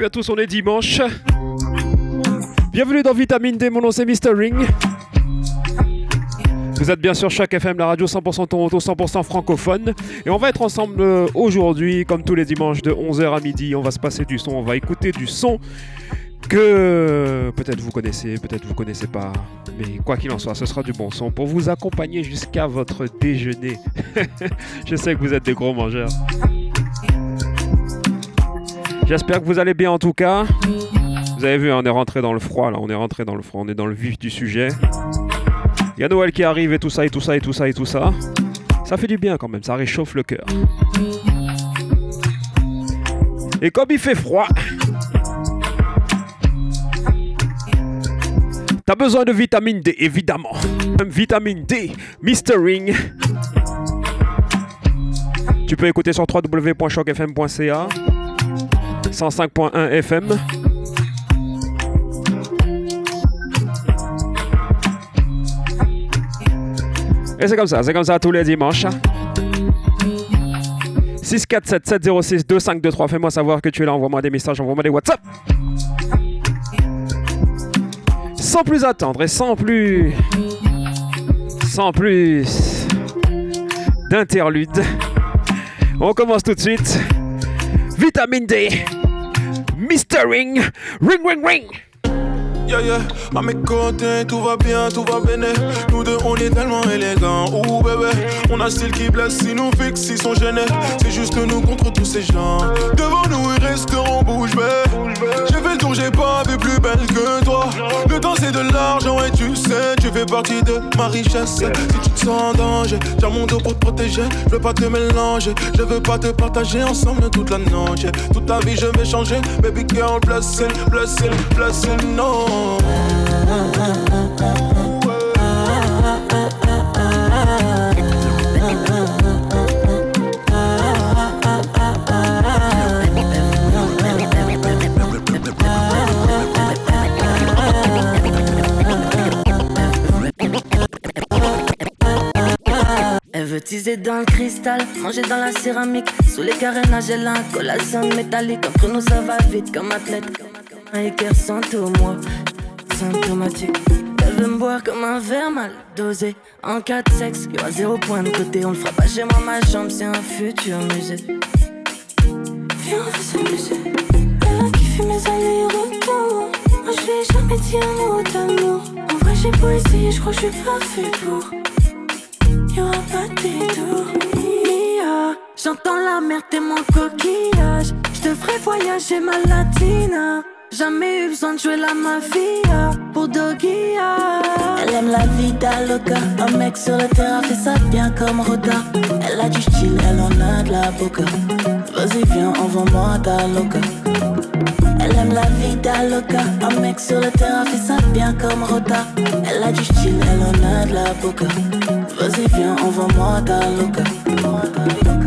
Salut à tous, on est dimanche. Bienvenue dans Vitamine D, mon nom c'est Mr. Ring. Vous êtes bien sûr chaque FM, la radio 100% Toronto, 100% francophone. Et on va être ensemble euh, aujourd'hui, comme tous les dimanches, de 11h à midi. On va se passer du son, on va écouter du son que peut-être vous connaissez, peut-être vous connaissez pas. Mais quoi qu'il en soit, ce sera du bon son pour vous accompagner jusqu'à votre déjeuner. Je sais que vous êtes des gros mangeurs. J'espère que vous allez bien en tout cas. Vous avez vu, on est rentré dans le froid là, on est rentré dans le froid, on est dans le vif du sujet. Il y a Noël qui arrive et tout ça et tout ça et tout ça et tout ça. Ça fait du bien quand même, ça réchauffe le cœur. Et comme il fait froid, t'as besoin de vitamine D, évidemment. Vitamine D, Ring. Tu peux écouter sur www.chocfm.ca. 105.1 FM. Et c'est comme ça, c'est comme ça tous les dimanches. 647 706 2523. Fais-moi savoir que tu es là, envoie-moi des messages, envoie-moi des WhatsApp. Sans plus attendre et sans plus. Sans plus d'interlude. On commence tout de suite. Vitamine D. Mr. Ring. Ring, ring, ring. Yeah, yeah, à mes côtés, tout va bien, tout va bien. Nous deux, on est tellement élégants. Ouh, bébé, on a un style qui blesse, si nous fixe, ils sont gênés. C'est juste nous contre tous ces gens. Devant nous, ils resteront bouche bée. J'ai fait le tour, j'ai pas vu plus belle que toi. Le temps, c'est de l'argent, et tu sais, tu fais partie de ma richesse. Si tu te sens en danger, j'ai mon dos pour te protéger. Je veux pas te mélanger, je veux pas te partager ensemble toute la nuit. Toute ta vie, je vais changer. Baby girl, blessing, blessing, blessing, no. Teaser dans le cristal, manger dans la céramique. Sous les carénages, elle a un collation métallique. Entre nous, ça va vite comme athlète. Un équerre sans tout, moi, Elle veut me boire comme un verre mal dosé. En cas de sexe, y'a a zéro point de côté. On le fera pas chez moi, ma chambre, c'est un futur musée. Viens, on va s'amuser. Elle a kiffé mes allers-retours. Moi, je vais jamais dit un mot d'amour. En vrai, j'ai beau essayer, je crois que je suis pas fait pour. Y'aura pas de détour. J'entends la mer, t'es mon coquillage. Je ferai voyager ma latina. Jamais eu besoin de jouer la mafia pour Dogia. Elle aime la vida loca. Un mec sur le terrain fait ça bien comme Roda. Elle a du style, elle en a de la boca. Vas-y, viens, envoie-moi ta loca. Elle aime la vida loca. Un mec sur le terrain fait ça bien comme Roda. Elle a du style, elle en a de la boca. Vas-y, viens, envoie-moi ta loca.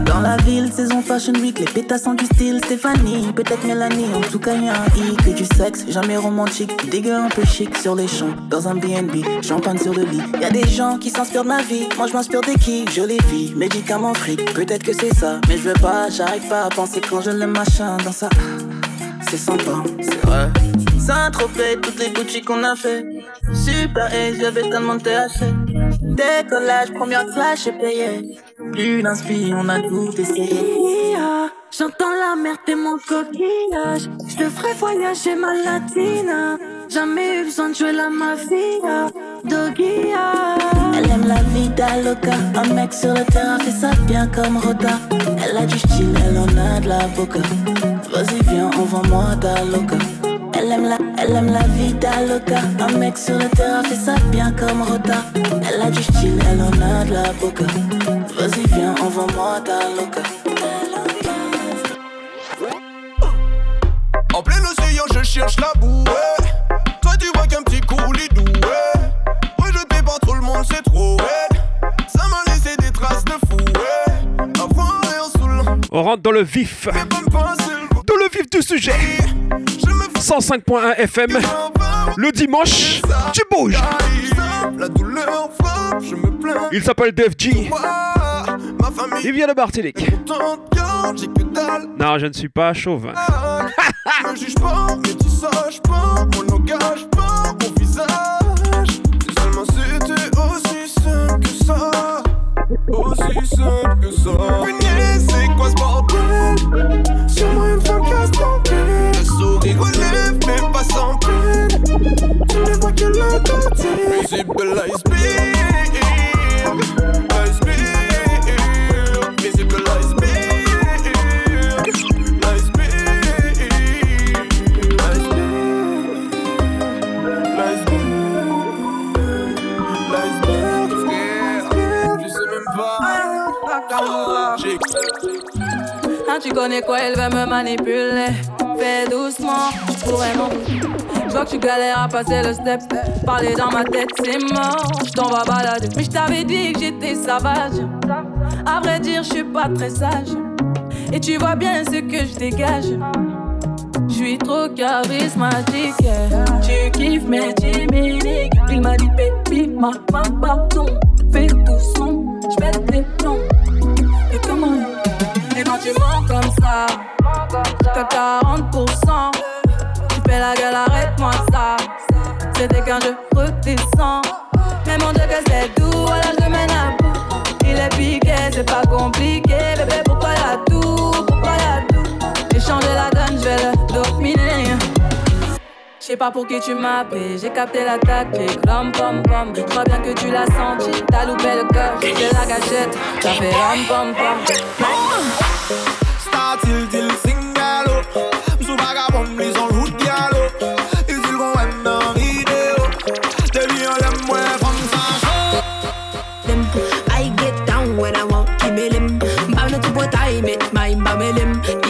Dans la ville, saison Fashion Week, les pétasses ont du style Stéphanie, peut-être Mélanie, en tout cas y'a un i que du sexe, jamais romantique, dégueu un peu chic sur les champs, dans un BNB, champagne sur le lit. Y a des gens qui s'inspirent de ma vie, moi je m'inspire des qui, jolie vie, médicaments fric, peut-être que c'est ça, mais je veux pas, j'arrive pas à penser quand je le machin dans ça. C'est sympa, c'est vrai. Saint-Tropez, toutes les boutiques qu'on a fait. Super et j'avais tellement de THC. Décollage, première classe, j'ai payé. Plus d'inspi, on a tout essayé. J'entends la mer, t'es mon coquillage. Je te ferai voyager ma latina. Jamais eu besoin de jouer la mafia. Dogia. Elle aime la vida loca. Un mec sur le terrain fait ça bien comme Roda. Elle a du style, elle en a de la boca. Vas-y, viens, envoie-moi ta loca. Elle aime la, elle aime la vida loca. Un mec sur le terrain fait ça bien comme Roda. Elle a du style, elle en a de la boca. Vas-y, viens, envoie-moi ta loca. En plein océan, je cherche la bouée. Toi, On rentre dans le vif. Dans le vif du sujet. 105.1 FM. Le dimanche, tu bouges. Il s'appelle Def Il vient de Martinique. Non, je ne suis pas chauvin. Ne juge pas, mais tu saches pas. Pas mon visage. Seulement tu aussi Aussi simple que ça. Punaise, c'est quoi ce bordel? Sûrement une femme casse ton Le sourire relève, mais pas sans peine. Tu ne vois que la côté. Iceberg. Tu connais quoi, elle veut me manipuler. Fais doucement, pourrais non. Je vois que tu galères à passer le step. Parler dans ma tête, c'est mort. Je t'en vais balader. Mais je t'avais dit que j'étais sauvage. À vrai dire, je suis pas très sage. Et tu vois bien ce que je dégage. Je suis trop charismatique. Tu kiffes mes Jimmy Il m'a dit, baby, ma main, pardon. Fais tout son, j'pète des plombs. Tu mens comme ça, t'as 40%. Tu fais la gueule, arrête-moi ça. C'était quand je redescends. Mais mon Dieu, que c'est doux, voilà, je mène à bout. Il est piqué, c'est pas compliqué. Bébé, sais pas pour qui tu m'appelles, j'ai capté la tactique. Ram pom pom, je crois bien que tu l'as senti. T'as loupé le cœur, j'ai la gâchette. T'as fait ram pom pom. Start till till sing gallo. Sous vagabond, les en route gallo. Ils ils vont même dans vidéo. De lui on l'aime moins comme ça. I get down when I want, give me lim. Bam le tout pour time, it my bam lim.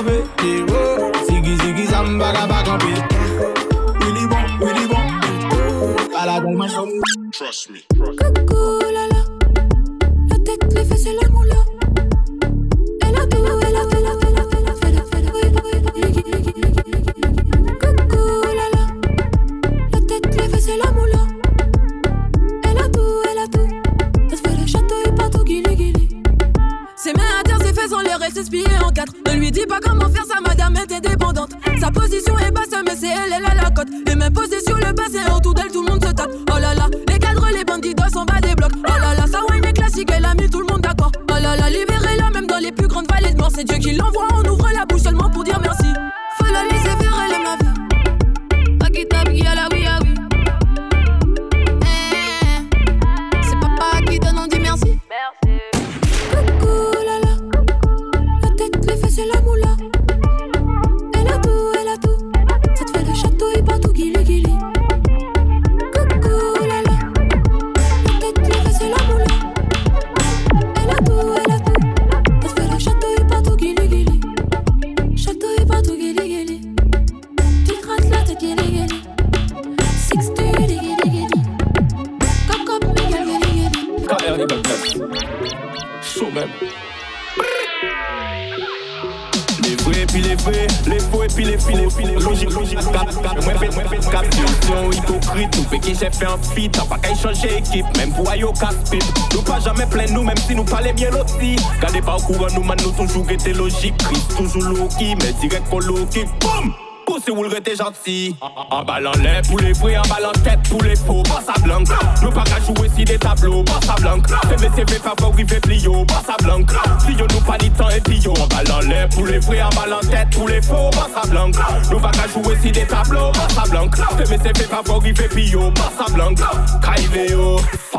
of it. Fait un feat, t'as pas qu'à changer équipe, même pour aïe au casse-pit, nous pas jamais plein nous, même si nous parlons bien aussi, gardez pas au courant, nous man nous toujours été logique, Chris toujours low-key, mais direct pour boum! Poussez ou le rete gentil. En ballant l'air pour les vrais, en ballant tête pour les faux Pas sa blanc Nous pas qu'à jouer si des tableaux Pas sa blanc CVCV favori fait plio Pas blanc Si yo nous pas ni temps et puis yo En ballant l'air pour les vrais, en ballant tête pour les faux Pas sa blanc Nous pas qu'à jouer si des tableaux Pas sa blanc CVCV favori fait plio Pas sa blanc Kaive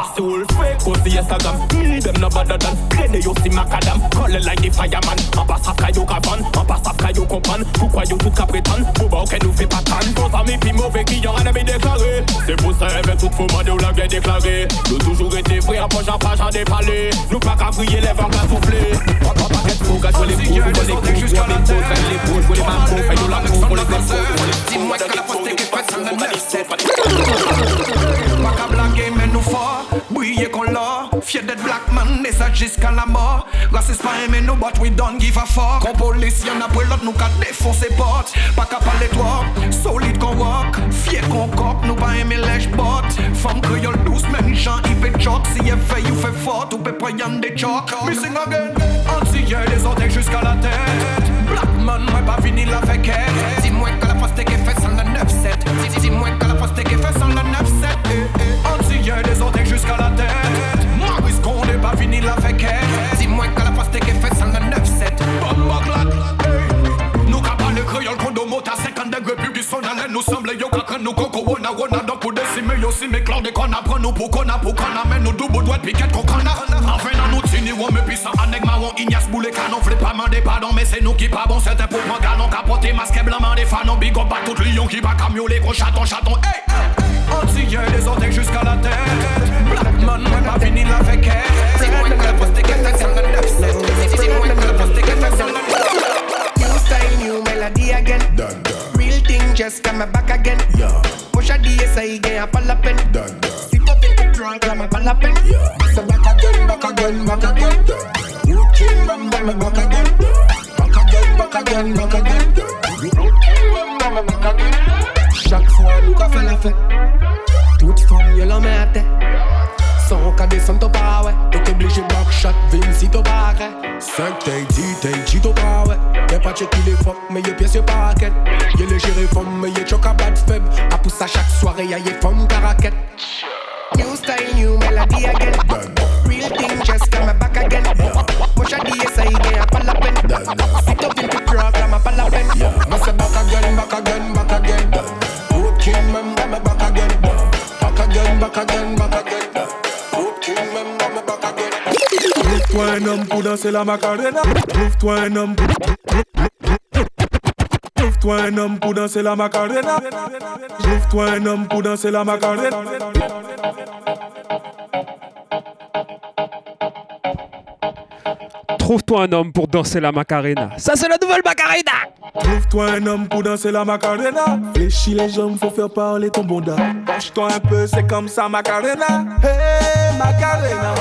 Pussy will fake, tout qu'à prétendre nous fait déclaré C'est pour ça avec toute faux mandé ou la guerre déclarée Nous toujours été poche en Nous pas qu'à prier les vents qu'à souffler On pas être les on les coups, on les coups, on les les on les on les les on les on les on les on les on les on jusqu'à la mort. Raciste pas aimer nous, but we don't give a fuck. Quand police y'en a pour l'autre, nous qu'à défoncer potes. Pas qu'à parler toi, solide qu'on walk. Fier qu'on cop, nous pas aimer lèche bot. Femme créole douce, même gens, il fait choc. Si elle fait, you fait fort, ou peut prendre des chocs. Missing again, entier des orteils jusqu'à la tête. Black man, moi pas fini la féquette. Nous semble yo kaka nous coco wona wona donc pour décimer yo si mes de qu'on apprend nous pour qu'on a pour qu'on amène nous double doigt de piquette qu'on. Enfin nous tini aneg ma on ignace boule canon flip pas mandé pardon mais c'est nous qui pas bon c'était pour prendre canon capoter masque blanc mandé fanon big up à tout lion qui va camioler gros chaton chaton hey des orteils jusqu'à la tête. Black man moi pas fini la féquette Come back again. Push a DSI again, pas la peine. Si pas bien drunk, là, pas la peine. So back again, back again, back again. New king, bam, bam, back again. Back again, back again, back again. New king, bam, bam, back again. Chaque fois, nous qu'a fait la fête. Toute femme, y'a met à terre. Sans qu'à descendre. T'es obligé back shot, pas, ouais. 5 t'es dit, t'es dit, t'as pas, pas checké les fuck, mais y'a pièce, y'a pas raquette. Y'a les femmes, mais y'a choc à bad faible. À pousse à chaque soirée, y'a y'a femme caraquette. New style, new melody again. Real thing, just come back again. Push a DSI again, pas la peine. Sit up in the truck, là, pas la peine. Moi, c'est back again, back again, back again. Good king, même, me back again. Back again, back again, back again. Good king, même, me back again. Trouve-toi un homme pour danser la macarena. Trouve-toi un homme pour... Trouve-toi un homme pour danser la macarena. Trouve-toi un homme pour danser la macarena. Trouve-toi un homme pour danser la Macarena. Ça, c'est la nouvelle Macarena. Trouve-toi un homme pour danser la macarena. Fléchis les jambes, faut faire parler ton bonda. Penche-toi un peu, c'est comme ça, macarena. Hey, macarena.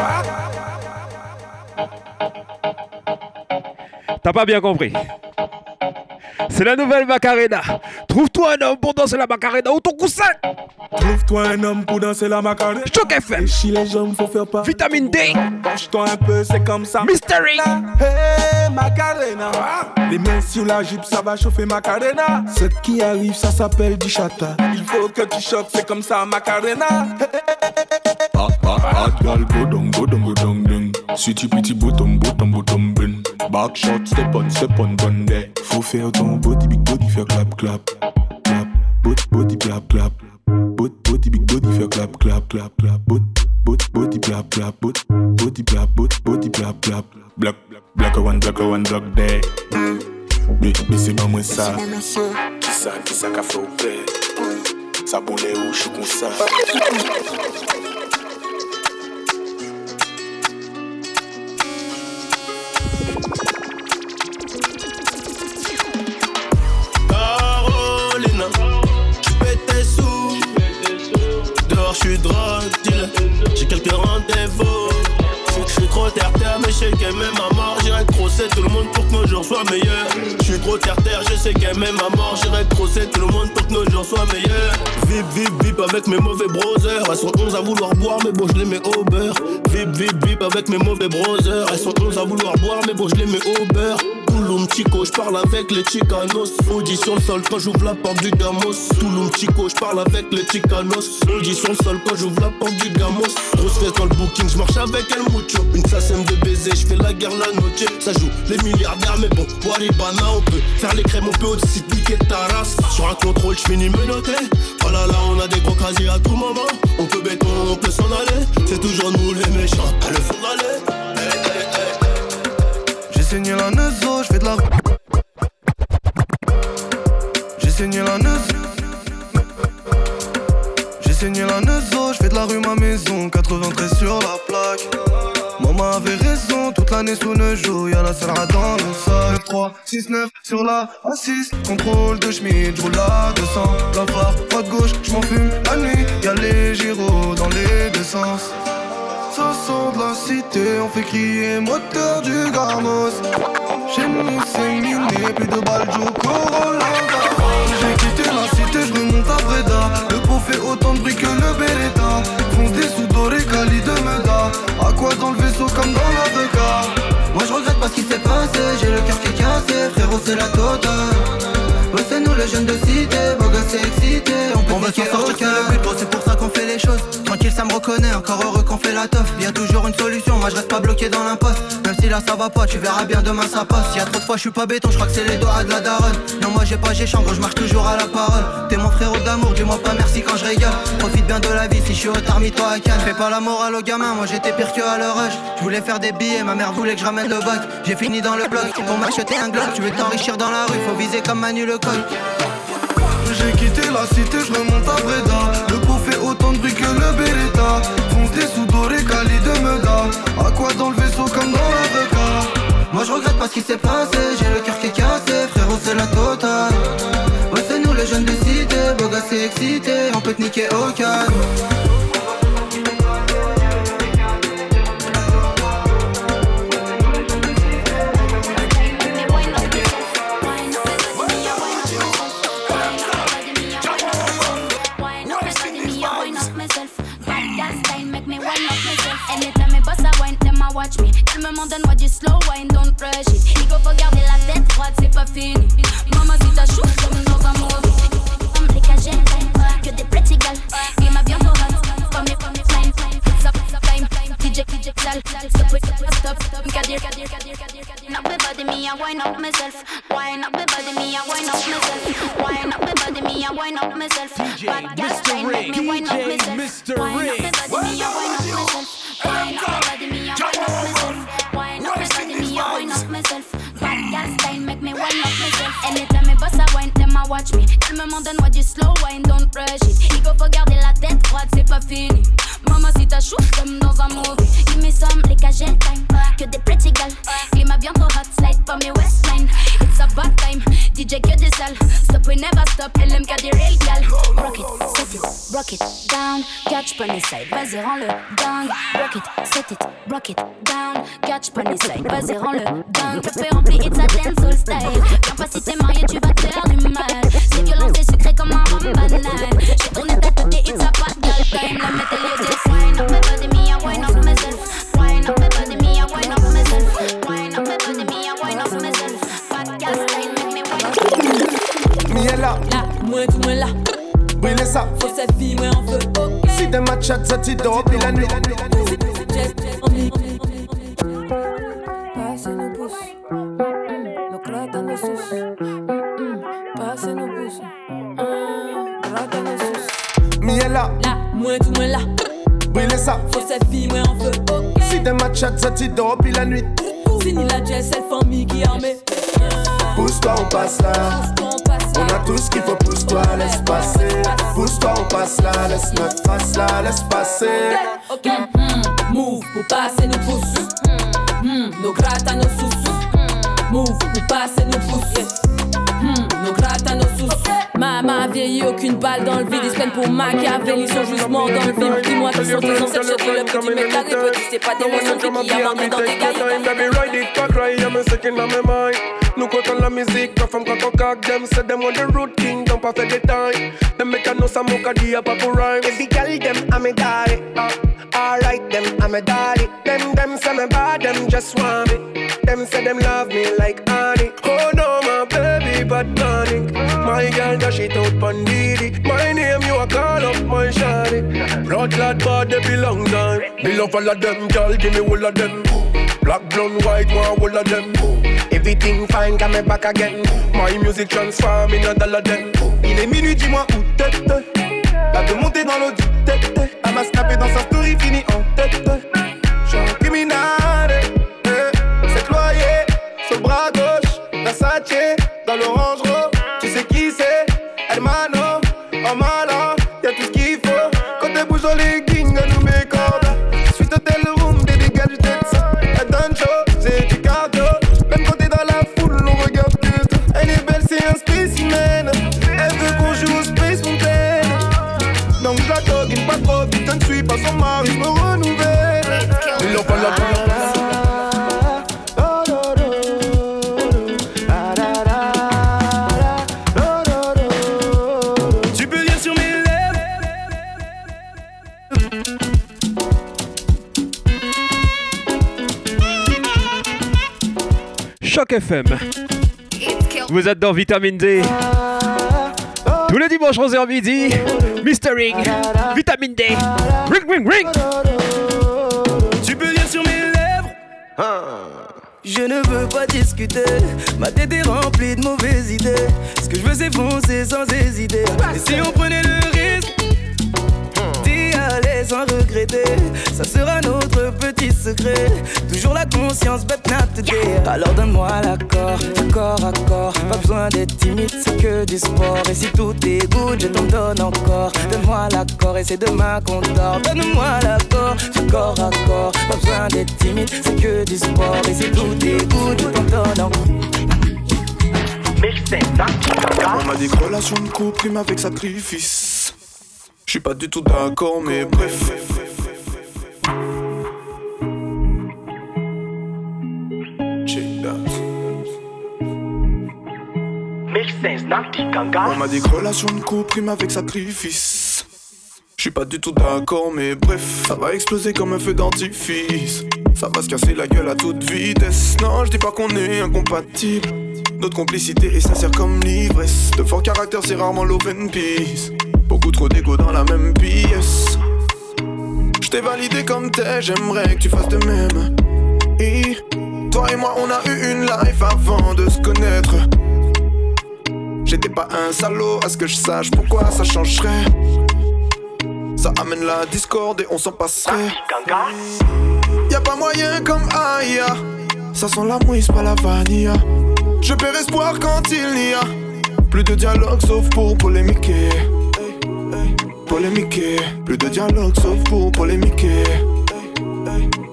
T'as pas bien compris. C'est la nouvelle Macarena. Trouve-toi un homme pour danser la Macarena ou ton coussin. Trouve-toi un homme pour danser la macarena. Choc FM. Fléchis les jambes, faut faire parler. Vitamine D. Penche-toi un peu, c'est comme ça. Mystery. Hey, Macarena. Les mains sur la jupe, ça va chauffer Macarena. Ce qui arrive, ça s'appelle du chata. Il faut que tu choques, c'est comme ça, Macarena. Hot, hot, hot girl, go down, go down, go down, down. Sweetie, pretty, bottom, bottom, bottom, bun. Back shot, step on, step on, bun there. Faut faire ton body, big body, faire clap, clap. Clap, body, body, clap, clap. Body, body, big body, faire clap, clap, clap, clap. Body, body, body, clap, clap. Body, body, clap, body, body, clap, clap. Block, block a one, block a one, block there. Mais, mais c'est pas moi ça. Qui ça, qui ça qu'a fait au? Ça boule où je suis comme ça. terre-terre, mais je sais m'aime à mort. J'irai crosser tout le monde pour que nos jours soient meilleurs. Je suis trop terre-terre, je sais qu'elle m'aime à mort. J'irai crosser tout le monde pour que nos jours soient meilleurs. Vip, vip, vip avec mes mauvais brothers. Elles sont 11 à vouloir boire, mais bon, je les mets au beurre. Vip, vip, vip avec mes mauvais brothers. Elles sont 11 à vouloir boire, mais bon, je les mets au beurre. Touloum Chico, je parle avec les Chicanos. Audi sur le sol quand j'ouvre la porte du Gamos. Touloum Chico, je parle avec les Chicanos. Le sol quand j'ouvre la porte du Gamos. Grosse fête dans le booking, je marche avec El Mucho. Une sasème de baiser, je fais la guerre la noche. Ça joue les milliardaires, mais bon, Waribana, on peut faire les crèmes, on peut aussi piquer ta race. Sur un contrôle, je finis menotté. Oh là là, on a des gros casiers à tout moment. On peut béton, on peut s'en aller. C'est toujours nous les méchants, à le fond d'aller. Saigné la neuzo, je fais de la. J'ai saigné la neuzo. J'ai saigné la neuzo, je fais de la rue ma maison. 93 sur la plaque. Maman avait raison, toute l'année sous le jour, y'a la salle dans le sac. 3, 6, 9 sur la A6. Contrôle de Schmidt, j'roule à 200. La barre, droite gauche, j'm'en fume la nuit. Y'a les gyros dans les deux sens. De la cité, on fait crier moteur du Garmos. Chez nous c'est miné, plus de balles, Corolla. J'ai quitté la cité, je remonte à Breda. Le pot fait autant de bruit que le Beretta. Fonce des sous dorés, Cali de Meda. À quoi dans le vaisseau comme dans la Moi je regrette pas ce qui s'est passé, j'ai le cœur qui est cassé, frérot c'est la totale. Ouais, c'est nous les jeunes de cité, beau gosse excité. On On veut s'en sortir, c'est le but, gros, c'est pour ça qu'on fait les choses. Tranquille, ça me reconnaît, encore heureux qu'on fait la teuf. Y'a toujours une solution, moi je reste pas bloqué dans l'imposte. Même si là ça va pas, tu verras bien demain ça passe. Y'a trop de fois, je suis pas béton, je crois que c'est les doigts de la daronne. Non, moi j'ai pas, j'ai gros, je marche toujours à la parole. T'es mon frérot d'amour, dis-moi pas merci quand je rigole. Profite bien de la vie, si je suis au tard, mis-toi à Cannes. Fais pas la morale aux gamins, moi j'étais pire que à leur âge. Je voulais faire des billets, ma mère voulait que je ramène le bac. J'ai fini dans le bloc, pour m'acheter un glock. Tu veux t'enrichir dans la rue, faut viser comme Manu le J'ai quitté la cité, je remonte à Breda. Le pot fait autant de bruit que le Beretta. Fonce des sous dorés, Cali de Meda. À quoi dans le vaisseau comme dans la Moi je regrette pas ce qui s'est passé, j'ai le cœur qui est cassé, frérot c'est la totale. Ouais c'est nous les jeunes de cité, beau gosse et excité, on peut te niquer au calme. Watch me. Ils me demandent moi du slow wine, don't rush it. Il faut garder la tête froide, c'est pas fini. Maman, si t'as chaud, comme dans un movie. Comme les que des pretty gals. Il m'a bien hot, comme les time, time, stop, stop, time. DJ, DJ, sale, stop, stop, stop. Kadir, kadir, kadir, kadir, kadir. Now body me, I wine up myself. Wine up body me, I wine up myself. Wine up body me, I wine up myself. Time, make me wine up myself. Wine up body me, I wine up myself. Wine up body me, I wine up myself. Wine up body me, I wine up myself. Bad gal, watch me. Ils me demandent moi du slow wine, don't rush it. Il faut garder la tête froide, c'est pas fini. Maman, si t'as chaud, comme dans un movie. Give me some, les cagènes, time. Que des pretty gals. Climat bien trop hot, slide pas mes waistline. It's a bad time, DJ que des salles. Stop, we never stop, LMK des real gal. Rock it, set it, rock it down. Catch, pony side, vas-y, rends-le down. Rock set it, rock it down. Catch, pony side, vas-y, rends-le down. Café rempli, it's a dancehall style. Viens pas si t'es tu vas te faire du mal. C'est violent, c'est sucré comme un rhum banal. J'ai tourné ta tête et it's a bad girl time. La les dés. Wine up my body, me, I wine up myself. Wine up my body, me, I wine up myself. Wine up my body, me, I wine up myself. Bad girl style, make me wine up. Mi est là, Là, moi tout moi là. brûlez ça. Faut cette vie, moi feu. Ok. Si des matchs ça t'y dort, puis la nuit. Là, Là, moi tout moi là. brûlez ça. Faut cette vie, moi en feu. Ok. Si des matchs ça t'y dort, puis la nuit. Fini la jet, c'est famille qui armée. Pousse-toi, on passe là. On a tout ce qu'il faut, pousse-toi, laisse passer. Pousse-toi, on passe là, laisse notre face là, laisse passer. Ok. Mm, Move pour passer nos pouces. Mm, Nos grattes à nos sous. Move pour passer nos pouces. Mm, Nos grattes à nos sous. Maman a vieilli, aucune balle dans le vide. Ils se pour Machiavelli, ils sont juste morts dans le vide. Dis-moi qui sont tes ancêtres, je le mec carré. Petit, c'est pas des maisons qui a marqué dans tes gailles. Nous comptons la musique, nos femmes quand on cock them Say them want the root king, don't pas fait the time Them make a know some mocha di a papu rhyme Every girl them I'm a daddy uh, Alright them I'm a daddy Them them say me bad, them just want me Them say them love me like honey Oh no my baby bad panic My girl dash it out pon Didi My name you a call up my shawty Blood bad they belong time Me love all of them girl give me all of them Black, blonde, white, one all of them. Everything fine, got me back again. My music transform in a dollar them. Il est minuit, dis-moi où t'es. Pas de monter dans l'eau du tête. Elle m'a snappé dans sa story, fini en tête. J'suis un criminel. eh. C'est loyer sur le bras gauche. Versace dans l'orange rose. FM. Vous êtes dans Vitamine D. Tous les dimanches 11h midi, Mr. Ring, Vitamine D. Ring, ring, ring. Tu peux lire sur mes lèvres. Je ne veux pas discuter, ma tête est remplie de mauvaises idées. Ce que je veux c'est foncer sans hésiter. Et si on prenait le risque aller sans regretter, ça sera notre petit secret. Toujours la conscience te dire. Alors donne-moi l'accord, corps à corps. Pas besoin d'être timide, c'est que du sport. Et si tout est good, je t'en donne encore. Donne-moi l'accord et c'est demain qu'on dort. Donne-moi l'accord, corps à corps. Pas besoin d'être timide, c'est que du sport. Et si tout est good, je t'en donne encore. On m'a dit que relation de couple avec sacrifice. Je suis pas du tout d'accord, mais bref. On m'a dit que relation de couple rime avec sacrifice. Je suis pas du tout d'accord, mais bref, ça va exploser comme un feu d'artifice. Ça va se casser la gueule à toute vitesse. Non, je dis pas qu'on est incompatible. Notre complicité est sincère comme l'ivresse. De fort caractère, c'est rarement l'open peace. Trop d'ego dans la même pièce. Je t'ai validé comme t'es, j'aimerais que tu fasses de même. Et toi et moi, on a eu une life avant de se connaître. J'étais pas un salaud, à ce que je sache pourquoi ça changerait. Ça amène la discorde et on s'en passerait. Y'a pas moyen comme Aya. Ça sent la mouise, pas la vanilla. Je perds espoir quand il n'y a plus de dialogue sauf pour polémiquer. Polémiquer, plus de dialogue sauf pour polémiquer.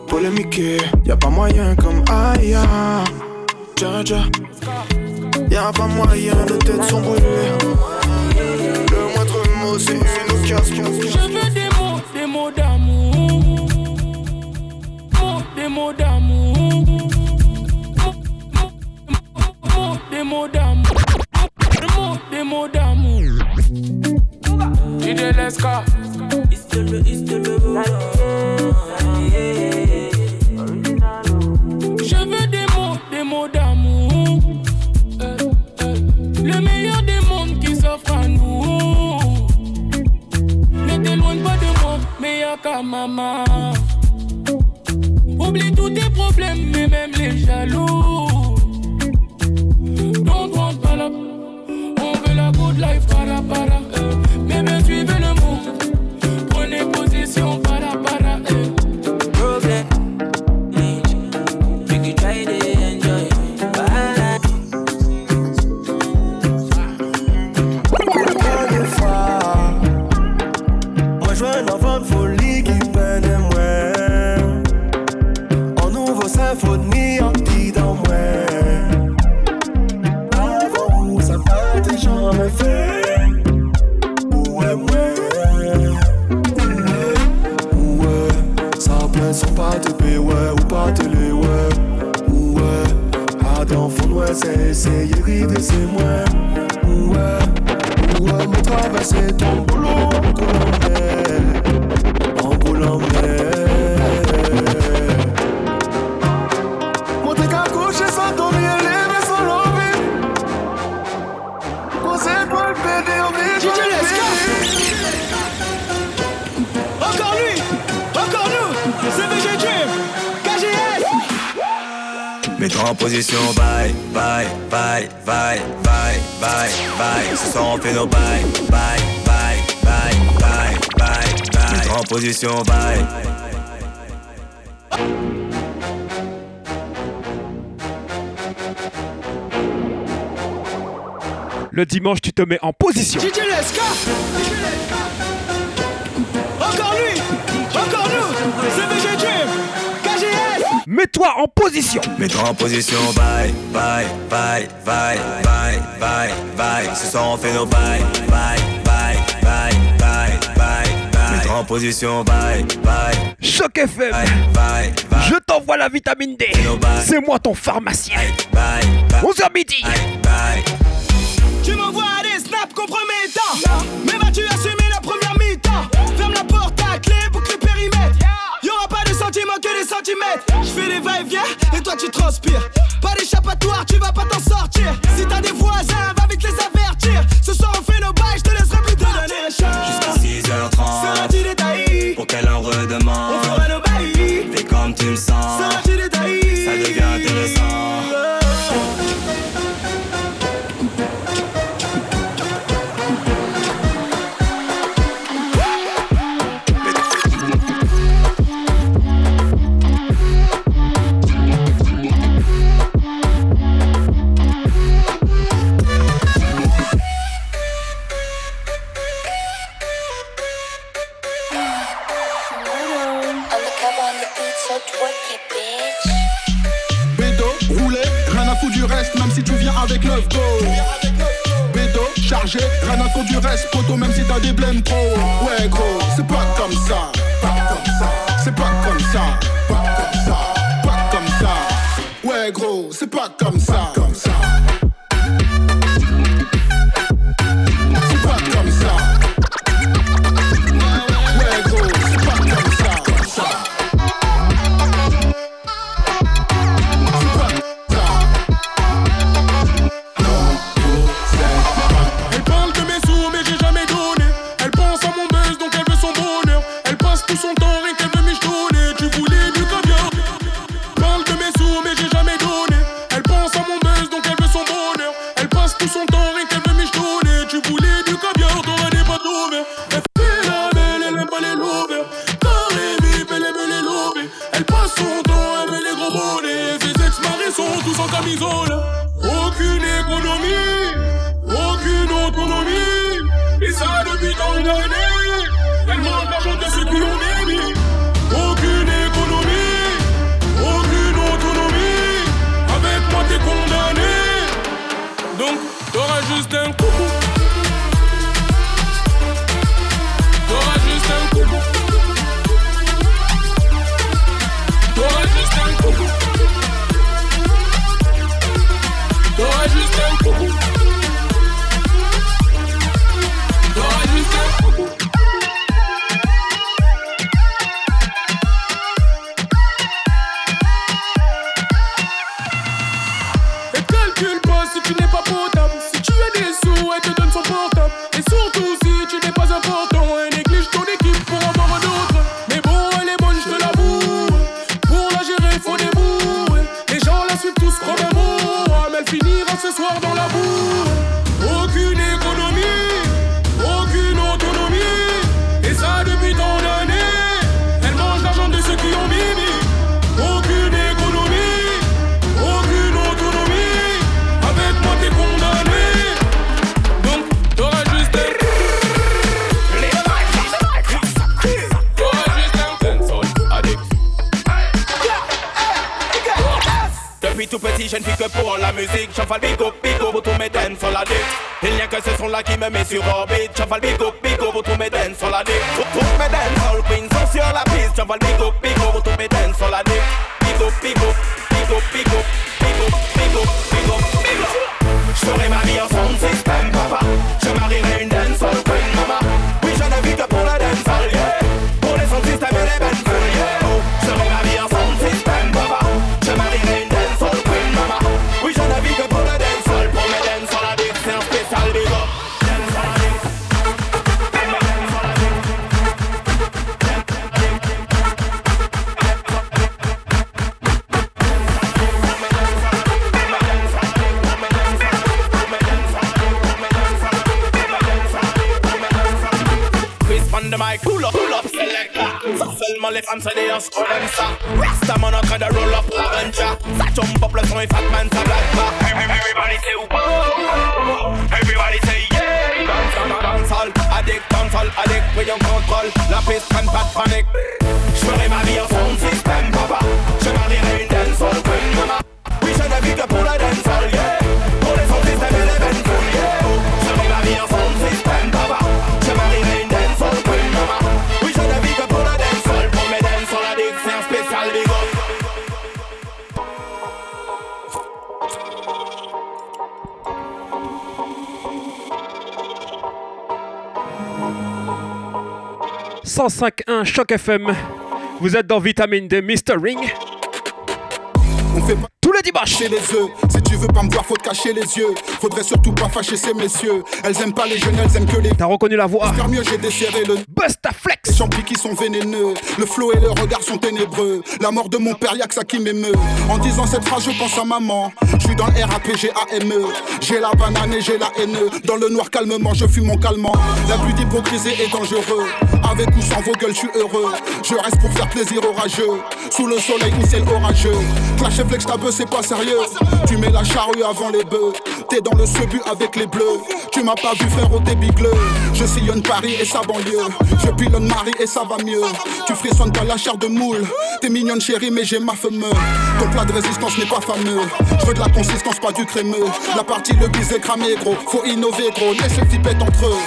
Polémiquer, y a pas moyen comme Aya. Dja dja. Y'a pas moyen, nos têtes sont brûlées. Le moindre mot, c'est une occasion. Je veux des mots, des mots d'amour. Mots, des mots d'amour. Des mots d'amour. Mots, des mots d'amour. Je veux des mots, des mots d'amour. Euh, euh, Le meilleur des mondes qui s'offre à nous. Ne t'éloigne pas de moi, y'a qu'à maman. Le dimanche, tu te mets en position. DJ Leska. Encore lui, encore nous, c'est VG Dream, KGS. Mets-toi en position. Mets-toi en position, bye, bye, bye, bye, bye, bye, bye. Ce soir on fait nos bye, bye, bye, bye, bye, bye, bye. Mets-toi en position, bye, bye. Choc FM. Bye, bye. Je t'envoie la vitamine D. C'est moi ton pharmacien. Bye, 11h midi. Mais vas-tu assumer la première mi-temps? Ferme la porte à clé, boucle le périmètre. Y'aura pas de sentiments que des centimètres. Je fais les va-et-vient et toi tu transpires. Pas d'échappatoire, tu vas pas t'en sortir. Si t'as des voisins faut du reste, poteau, même si t'as des blèmes pro. Ouais, gros, c'est pas comme ça. Pas comme ça. C'est pas comme ça. Pas comme ça. Pas comme ça. Ouais, gros, c'est pas la musique, Chafal Bigo, Bigo, vous tous mes dents sur la. Il n'y a que ce son là qui me met sur orbite, Chafal Bigo, Bigo, vous tous mes dents sur la dite. Tous mes dents sur le sur la piste, 105.1 Choc FM. Vous êtes dans Vitamine D, Mr. Ring. On fait. Tous les dimanches. Chez les veux pas me voir, faut te cacher les yeux. Faudrait surtout pas fâcher ces messieurs. Elles aiment pas les jeunes, elles aiment que les. T'as reconnu la voix Faire mieux, j'ai desserré le. Bustaflex Les champis qui sont vénéneux. Le flow et le regard sont ténébreux. La mort de mon père, y'a que ça qui m'émeut. En disant cette phrase, je pense à maman. Je suis dans le RAP, j'ai AME. J'ai la banane et j'ai la haine. Dans le noir, calmement, je fume mon calmant. La pluie d'hypocrisie est dangereux. Avec ou sans vos gueules, je suis heureux. Je reste pour faire plaisir aux rageux. Sous le soleil ou ciel orageux. Clash et flex, ta c'est pas sérieux. Tu mets la charrue avant les bœufs. T'es dans le sebu avec les bleus. Tu m'as pas vu, frère, au débit gleu. Je sillonne Paris et sa banlieue. Je pilonne Marie et ça va mieux. Tu frissonnes pas la chair de moule. T'es mignonne, chérie, mais j'ai ma fameux. Ton plat de résistance n'est pas fameux. Je veux de la consistance, pas du crémeux. La partie, le bise est cramé, gros. Faut innover, gros. Laisse les pipette entre eux.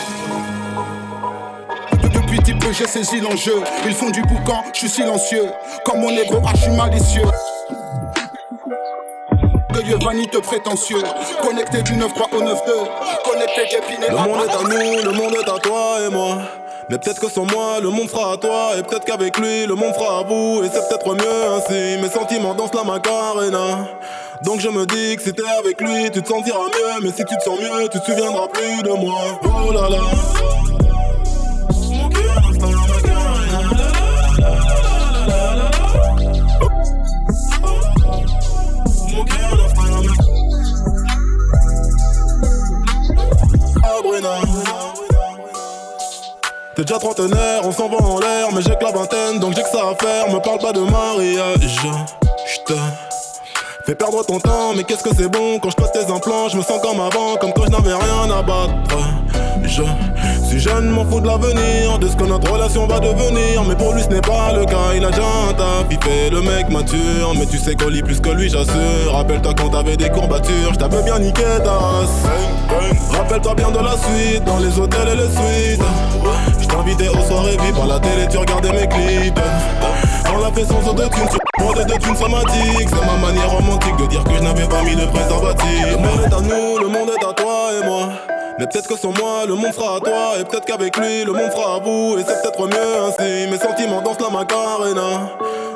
J'ai saisi l'enjeu Ils font du boucan, je suis silencieux Comme mon négro, ah je suis malicieux Gueule vaniteux prétentieux Connecté du 9-3 au 9-2 Connecté Gépine Le monde est à nous, le monde est à toi et moi. Mais peut-être que sans moi, le monde sera à toi. Et peut-être qu'avec lui, le monde sera à vous. Et c'est peut-être mieux ainsi. Mes sentiments dansent la macarena. Donc je me dis que si t'es avec lui, tu te sentiras mieux. Mais si tu te sens mieux, tu te souviendras plus de moi. Oh là là. Déjà trentenaire, on s'en va en l'air, mais j'ai que la vingtaine, donc j'ai que ça à faire. Me parle pas de mariage, j'te fais perdre ton temps, mais qu'est-ce que c'est bon quand je pose tes implants, je me sens comme avant, comme quand je n'avais rien à battre. Je suis jeune, m'en fous de l'avenir, de ce que notre relation va devenir, mais pour lui ce n'est pas le cas, il a déjà un taf, il fait le mec mature, mais tu sais qu'on lit plus que lui, j'assure. Rappelle-toi quand t'avais des courbatures, je t'avais bien niqué ta race. Rappelle-toi bien de la suite, dans les hôtels et les suites. T'invitais aux soirées vives, la télé tu regardais mes clips. On l'a fait sans sur de thunes somatiques. C'est ma manière romantique de dire que je n'avais pas mis de préservatif. Le monde est à nous, le monde est à toi et moi. Mais peut-être que sans moi, le monde sera à toi. Et peut-être qu'avec lui, le monde sera à vous. Et c'est peut-être mieux ainsi. Mes sentiments dansent la macarena.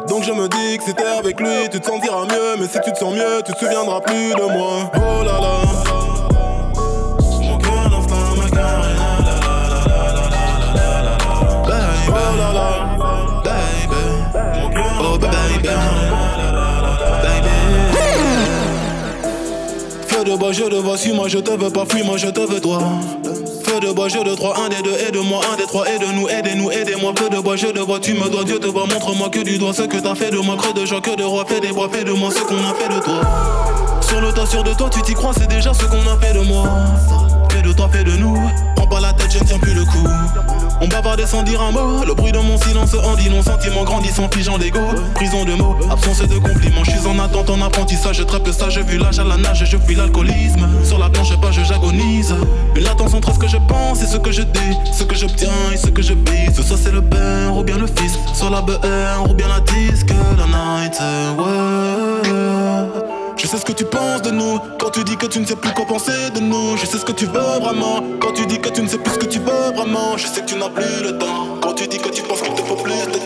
Donc je me dis que si t'es avec lui, tu te sentiras mieux. Mais si tu te sens mieux, tu te souviendras plus de moi. Oh là là. Feu de bois, je te vois, suis-moi, je te veux pas, fuis-moi, je te veux toi. Feu de bois, je de trois, un des deux, aide-moi, un des trois, aide-nous, aidez-nous, aidez-moi. Feu de bois, je te vois, tu me dois, Dieu te voit, montre-moi que du doigt ce que t'as fait de moi, creux de joie, que de roi, fais des bois, fais de moi ce qu'on a fait de toi. Sur le tas, sûr de toi, tu t'y crois, c'est déjà ce qu'on a fait de moi. De toi, fais de nous. Prends pas la tête, je tiens plus le coup. On bavardait sans dire un mot. Le bruit de mon silence en dit non. Sentiment grandissant, figeant d'ego. Prison de mots, absence de compliments. Je suis en attente, en apprentissage. Je trappe ça, je vu l'âge à la nage. Je fuis l'alcoolisme. Sur la planche, pas, je j'agonise. Une latence entre ce que je pense et ce que je dis. Ce que j'obtiens et ce que je bise. Soit c'est le père ou bien le fils. Soit la BR ou bien la disque. La night, ouais. Je sais ce que tu penses de nous. Quand tu dis que tu ne sais plus quoi penser de nous. Je sais ce que tu veux vraiment. Quand tu dis que tu ne sais plus ce que tu veux vraiment. Je sais que tu n'as plus le temps. Quand tu dis que tu penses qu'il te faut plus de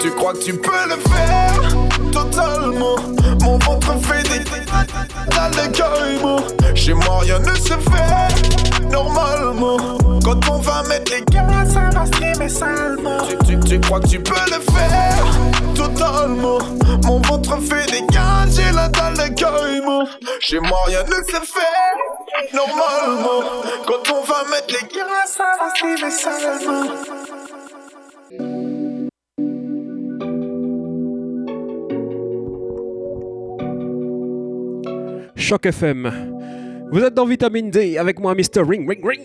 Tu crois que tu peux le faire? Totalement Mon ventre fait des dans le carrément Chez moi rien ne se fait normalement. Quand on va mettre les gars ça va streamer salement. Tu, tu, tu crois que tu peux le faire totalement. Mon ventre fait des gars j'ai la dalle carrément Chez moi rien ne se fait normalement. Quand on va mettre les gars ça va streamer salement Choc FM. Vous êtes dans Vitamine D avec moi, Mr. Ring Ring Ring.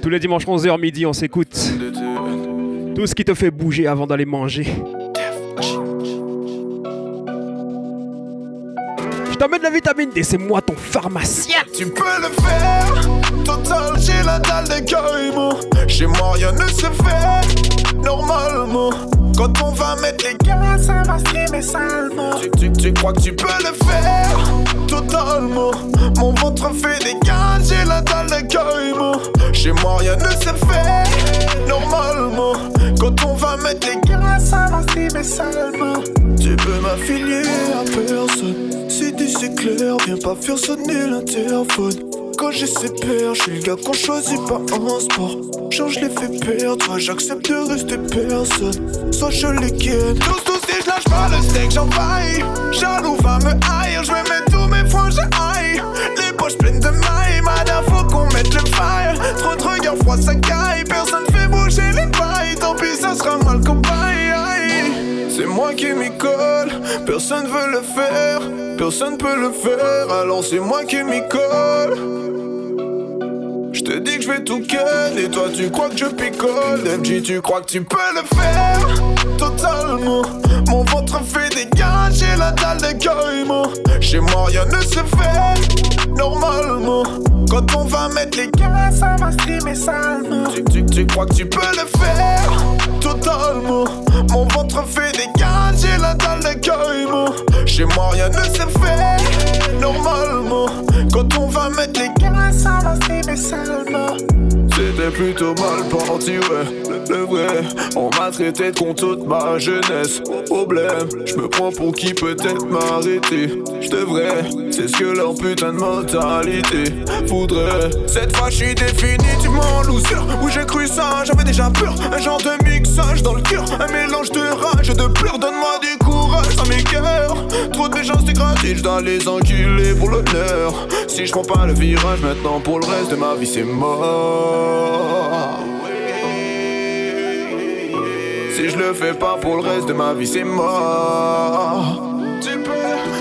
Tous les dimanches 11h midi, on s'écoute. Tout ce qui te fait bouger avant d'aller manger. Je t'emmène la vitamine D, c'est moi ton pharmacien. Tu peux le faire, total, j'ai la dalle de carrément. Chez moi rien ne se fait normalement. Quand on va mettre les gars, ça va streamer salement. Tu, tu, tu crois que tu peux le faire, totalement. Mon ventre fait des gains, j'ai la dalle de caïman. Chez moi rien ne se fait normalement. Quand on va mettre les gars, ça va mais salement. Tu peux m'affilier à personne. C'est clair, viens pas faire sonner l'interphone. Quand j'ai ses pères, je suis gars qu'on choisit pas en sport. Genre je les fais perdre, j'accepte de rester personne. Soit je les quitte. Tous, tous, si je lâche pas le steak, j'envahis. Jaloux va me haïr, je vais mettre tous mes foins, je haïs. Les poches pleines de mailles, madame, faut qu'on mette le fire. Trop de regards froids, ça caille. Personne fait bouger les bails, tant pis, ça sera mal comme bail. C'est moi qui m'y colle, personne veut le faire, personne peut le faire, alors c'est moi qui m'y colle. Je te dis que je vais tout ken et toi tu crois que je picole. MJ tu crois que tu peux le faire? Totalement. Mon ventre fait des gains J'ai la dalle de caïman Chez moi rien ne se fait Normalement. Quand on va mettre les gains Ça va streamer salement. Tu, tu, tu crois que tu peux le faire? Mon ventre fait des gains J'ai la dalle caïman Chez moi rien ne se fait Normalement. Quand on va mettre les gains Ça va streamer c'était plutôt mal parti, ouais, le, vrai On m'a traité de toute ma jeunesse. Problème, je me prends pour qui peut-être m'arrêter. Je devrais, c'est ce que leur putain de mentalité voudrait. Cette fois je suis définitivement loser. Où j'ai cru ça, j'avais déjà peur. Un genre de mixage dans le cœur. Un mélange de rage et de pleurs. Donne-moi du courage dans mes cœurs. Trop de méchanceté gratuite, je dois les enculer pour l'honneur. Si je prends pas le virage maintenant pour le reste de ma vie c'est mort si je le fais pas pour le reste de ma vie, c'est mort. Tu peux,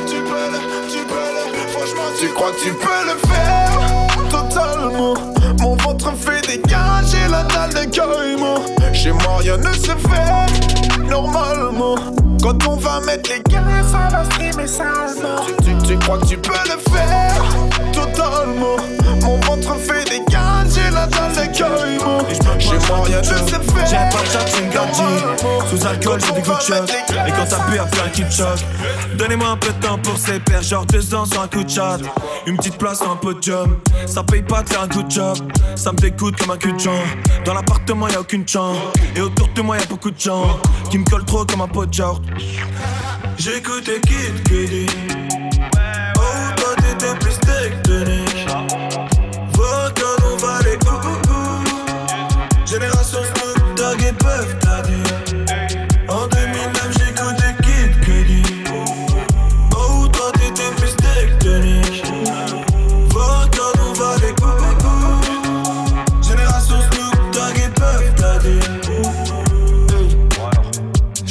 tu peux, tu peux, franchement, tu crois que tu peux le faire totalement. Mon ventre fait j'ai la dalle de caïman. Chez moi, rien ne se fait normalement. Quand on va mettre les gains, ça va streamer salement. Tu, tu, tu crois que tu peux le faire totalement. Mon ventre fait j'ai la dalle de. Chez moi, rien fait. J'ai pas de chat, une gardie. Sous alcool, j'ai des goûts de choc. Et quand t'as pu, appeler un kit choc. Donnez-moi un peu de temps pour ces pères, genre deux ans sur un coup de chat. Une petite place sur un podium. Ça paye pas de faire un good job. Ça me dégoûte comme un cul de champ. Dans l'appartement, y'a aucune chance. Et autour de moi, y'a beaucoup de gens qui me collent trop comme un pot de yaourt. J'écoute les Kid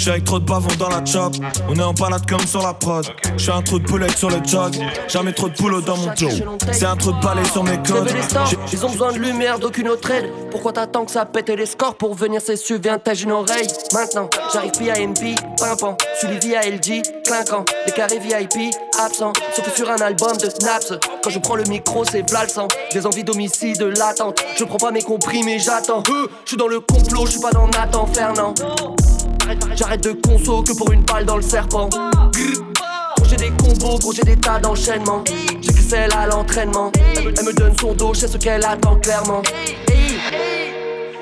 J'suis avec trop de bavons dans la chop. On est en balade comme sur la prod. J'suis un trou de poulet sur le jog. Jamais trop de boulot dans mon job. C'est un trou de balai sur mes les J'ai- ils ont besoin de lumière, d'aucune autre aide. Pourquoi t'attends que ça pète les scores pour venir s'essuyer tâche une oreille? Maintenant, j'arrive via MP, pimpant. Suivi via LG, clinquant. Des carrés VIP, absent. Sauf que sur un album de Naps. Quand je prends le micro, c'est valsant. Des envies d'homicide latentes. Je prends pas mes comprimés, j'attends. Je suis dans le complot, je suis pas dans Nathan Fernand. J'arrête de conso que pour une balle dans le serpent. J'ai des combos, gros, j'ai des tas d'enchaînements. J'ai celle à l'entraînement. Elle, me- donne son dos, je sais ce qu'elle attend clairement.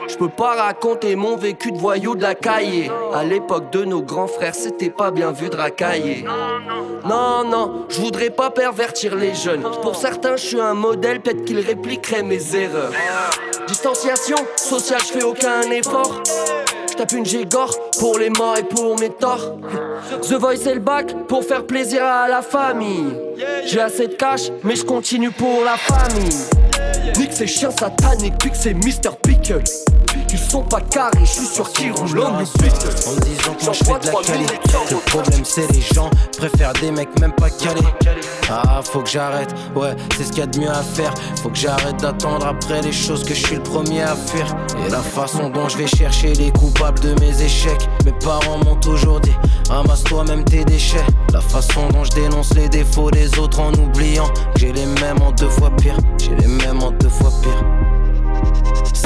Je peux pas raconter mon vécu de voyou de la cahier. À l'époque de nos grands frères, c'était pas bien vu de racailler. Non, non, je voudrais pas pervertir les jeunes. Pour certains, je suis un modèle, peut-être qu'ils répliqueraient mes erreurs. Distanciation sociale, je fais aucun effort. Je tape une Gégor pour les morts et pour mes torts. The Voice et le bac pour faire plaisir à la famille. J'ai assez de cash, mais je continue pour la famille. Nique ces chiens sataniques, pique c'est Mr. Pickle. Ils sont pas carrés, je suis sûr qu'ils roulent en En disant que moi je fais de la qualité. Le problème c'est les gens préfèrent des mecs même pas calés. Ah faut que j'arrête, ouais c'est ce qu'il y a de mieux à faire. Faut que j'arrête d'attendre après les choses que je suis le premier à faire Et la façon dont je vais chercher les coupables de mes échecs. Mes parents m'ont toujours dit ramasse toi-même tes déchets. La façon dont je dénonce les défauts des autres en oubliant Que j'ai les mêmes en deux fois pire. J'ai les mêmes en deux fois pire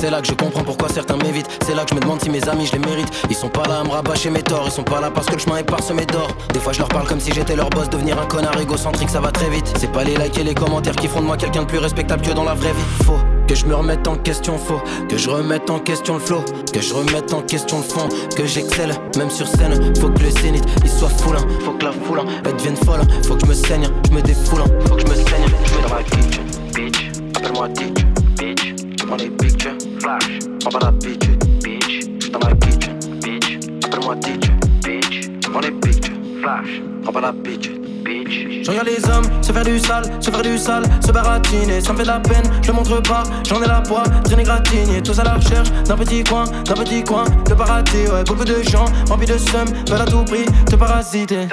c'est là que je comprends pourquoi certains m'évitent. C'est là que je me demande si mes amis je les mérite. Ils sont pas là à me rabâcher mes torts, ils sont pas là parce que le chemin est parsemé d'or. Des fois je leur parle comme si j'étais leur boss, devenir un connard égocentrique ça va très vite. C'est pas les likes et les commentaires qui font de moi quelqu'un de plus respectable que dans la vraie vie. Faux. Que je me remette en question faux, que je remette en question le flow, que je remette en question le fond, que j'excelle, même sur scène. Faut que le zénith il soit foule, hein. faut que la foule elle devienne folle, faut que je me saigne, je me défoule, faut que je me saigne, je dans ma kitchen, bitch, appelle-moi teacher, bitch, on est picture, flash, on va la bitch, bitch, dans ma kitchen, bitch, appelle-moi teacher, bitch, on est picture, flash, on va la bitch, bitch. Je regarde les hommes se faire du sale, se faire du sale, se baratiner, ça me fait de la peine, je le montre pas, j'en ai la poids, traîner gratigné, tous à la recherche d'un petit coin, d'un petit coin, de parater, ouais, beaucoup de gens, remplis de seum, veulent à tout prix te parasiter.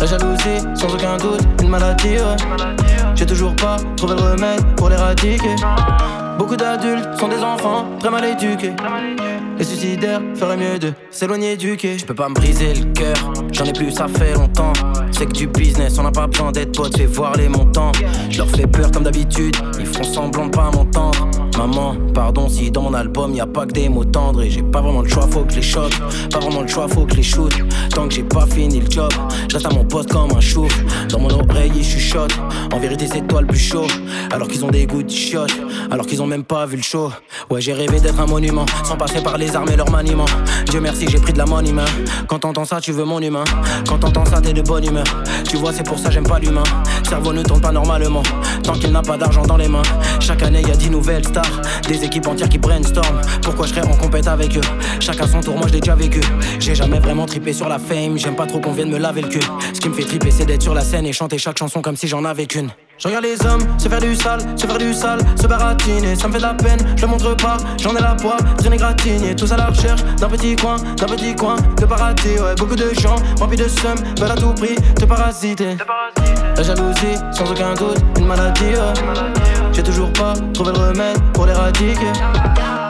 La jalousie, sans aucun doute, une maladie, ouais. J'ai toujours pas trouvé le remède pour l'éradiquer. Beaucoup d'adultes sont des enfants très mal éduqués. Les suicidaires feraient mieux de s'éloigner du quai. Je peux pas me briser le cœur, j'en ai plus, ça fait longtemps. C'est que du business, on n'a pas besoin d'être potes, fais voir les montants. Je leur fais peur comme d'habitude, ils font semblant de pas m'entendre. Maman, pardon si dans mon album y a pas que des mots tendres et j'ai pas vraiment le choix, faut que les choque. Pas vraiment le choix, faut que les shoot. Tant que j'ai pas fini le job, je à mon poste comme un chou. Dans mon oreille, je chuchote. En vérité, c'est toi le plus chaud. Alors qu'ils ont des goûts chiottes, alors qu'ils ont même pas vu le show. Ouais, j'ai rêvé d'être un monument, sans passer par les armes et leur maniement. Dieu merci, j'ai pris de la money humain. Quand t'entends ça, tu veux mon humain. Quand t'entends ça, t'es de bonne humeur. Tu vois, c'est pour ça j'aime pas l'humain. Cerveau ne tourne pas normalement, tant qu'il n'a pas d'argent dans les mains. Chaque année, y a 10 nouvelles stars, des équipes entières qui brainstorm. Pourquoi je serais en compète avec eux? Chacun son tour, moi je l'ai déjà vécu. J'ai jamais vraiment trippé sur la fame, j'aime pas trop qu'on vienne me laver le cul. Ce qui me fait tripper, c'est d'être sur la scène et chanter chaque chanson comme si j'en avais qu'une. Je regarde les hommes se faire du sale, se faire du sale, se baratiner, ça me fait de la peine, je le montre pas, j'en ai la poids, traîner gratigné, tous à la recherche d'un petit coin, d'un petit coin, de parater, ouais, beaucoup de gens, remplis de seum, veulent à tout prix te parasiter. La jalousie, sans aucun doute, une maladie. J'ai toujours pas trouvé le remède pour l'éradiquer.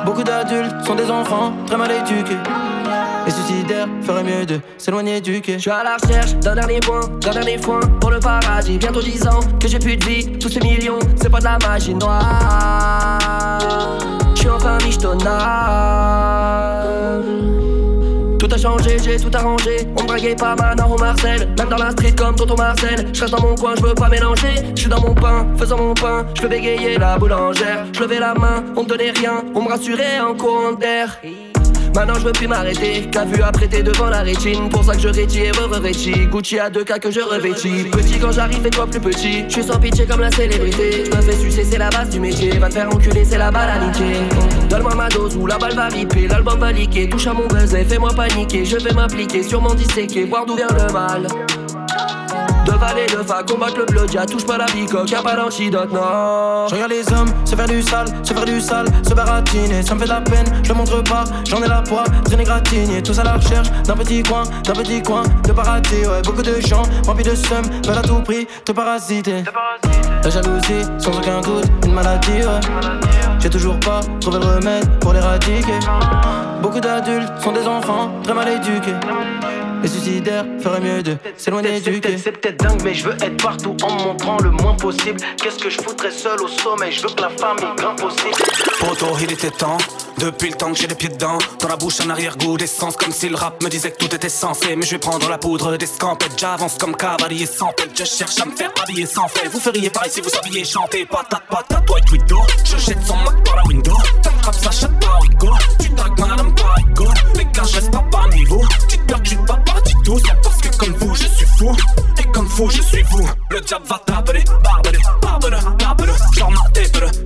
Beaucoup d'adultes sont des enfants très mal éduqués. Les suicidaires feraient mieux de s'éloigner du quai. Je suis à la recherche d'un dernier point, d'un dernier foin pour le paradis. Bientôt 10 ans que j'ai plus de vie, tous ces millions, c'est pas de la magie noire. Je suis enfin michetonnard. J'ai tout arrangé. On me draguait pas maintenant au Marcel. Même dans la street comme Tonton Marcel. Je reste dans mon coin, je veux pas mélanger. Je suis dans mon pain, faisant mon pain. Je peux bégayer la boulangère. Je levais la main, on me donnait rien. On me rassurait en courant d'air. Maintenant je veux plus m'arrêter, qu'a vu apprêter devant la rétine. Pour ça que je rétis et re-revêtis Gucci à deux cas que je revêtis. Petit quand j'arrive et toi plus petit? Je suis sans pitié comme la célébrité. Je me fais sucer c'est la base du métier. Va te faire enculer c'est la niquer. Donne-moi ma dose ou la balle va riper L'album va liquer, touche à mon buzz et fais-moi paniquer. Je vais m'appliquer, sûrement disséquer Voir d'où vient le mal de valer de fa, combattre le blood, y'a touche pas la bicoque, y'a pas d'antidote, non. Je regarde les hommes se faire du sale, se faire du sale, se baratiner, ça me fait de la peine, je le montre pas, j'en ai la poids, traîner gratigné, tous à la recherche d'un petit coin, d'un petit coin, de parater, ouais, beaucoup de gens, remplis de seum, veulent à tout prix te parasiter. La jalousie, sans aucun doute, une maladie, ouais. J'ai toujours pas trouvé le remède pour l'éradiquer. Beaucoup d'adultes sont des enfants très mal éduqués. Les suicidaires feraient mieux de s'éloigner du quai. C'est peut-être dingue, mais je veux être partout en me montrant le moins possible. Qu'est-ce que je foutrais seul au sommet Je veux que la famille grimpe aussi. Poto, il était temps. Depuis le temps que j'ai les pieds dedans, dans la bouche un arrière-goût d'essence, comme si le rap me disait que tout était censé. Mais je vais prendre la poudre des scampettes, j'avance comme cavalier sans tête. Je cherche à me faire habiller sans fait. Vous feriez pareil si vous saviez chanter. Patate, patate, white widow. Je jette son Mac par la window. T'attrapes ça, chatte pas Rico. Tu tagues madame pas Rico. Les gars, je reste pas parmi vous. Dites peur que je suis pas parce que comme vous, je suis fou. Et comme fou, je suis vous. Le diable va t'appeler, barbelé,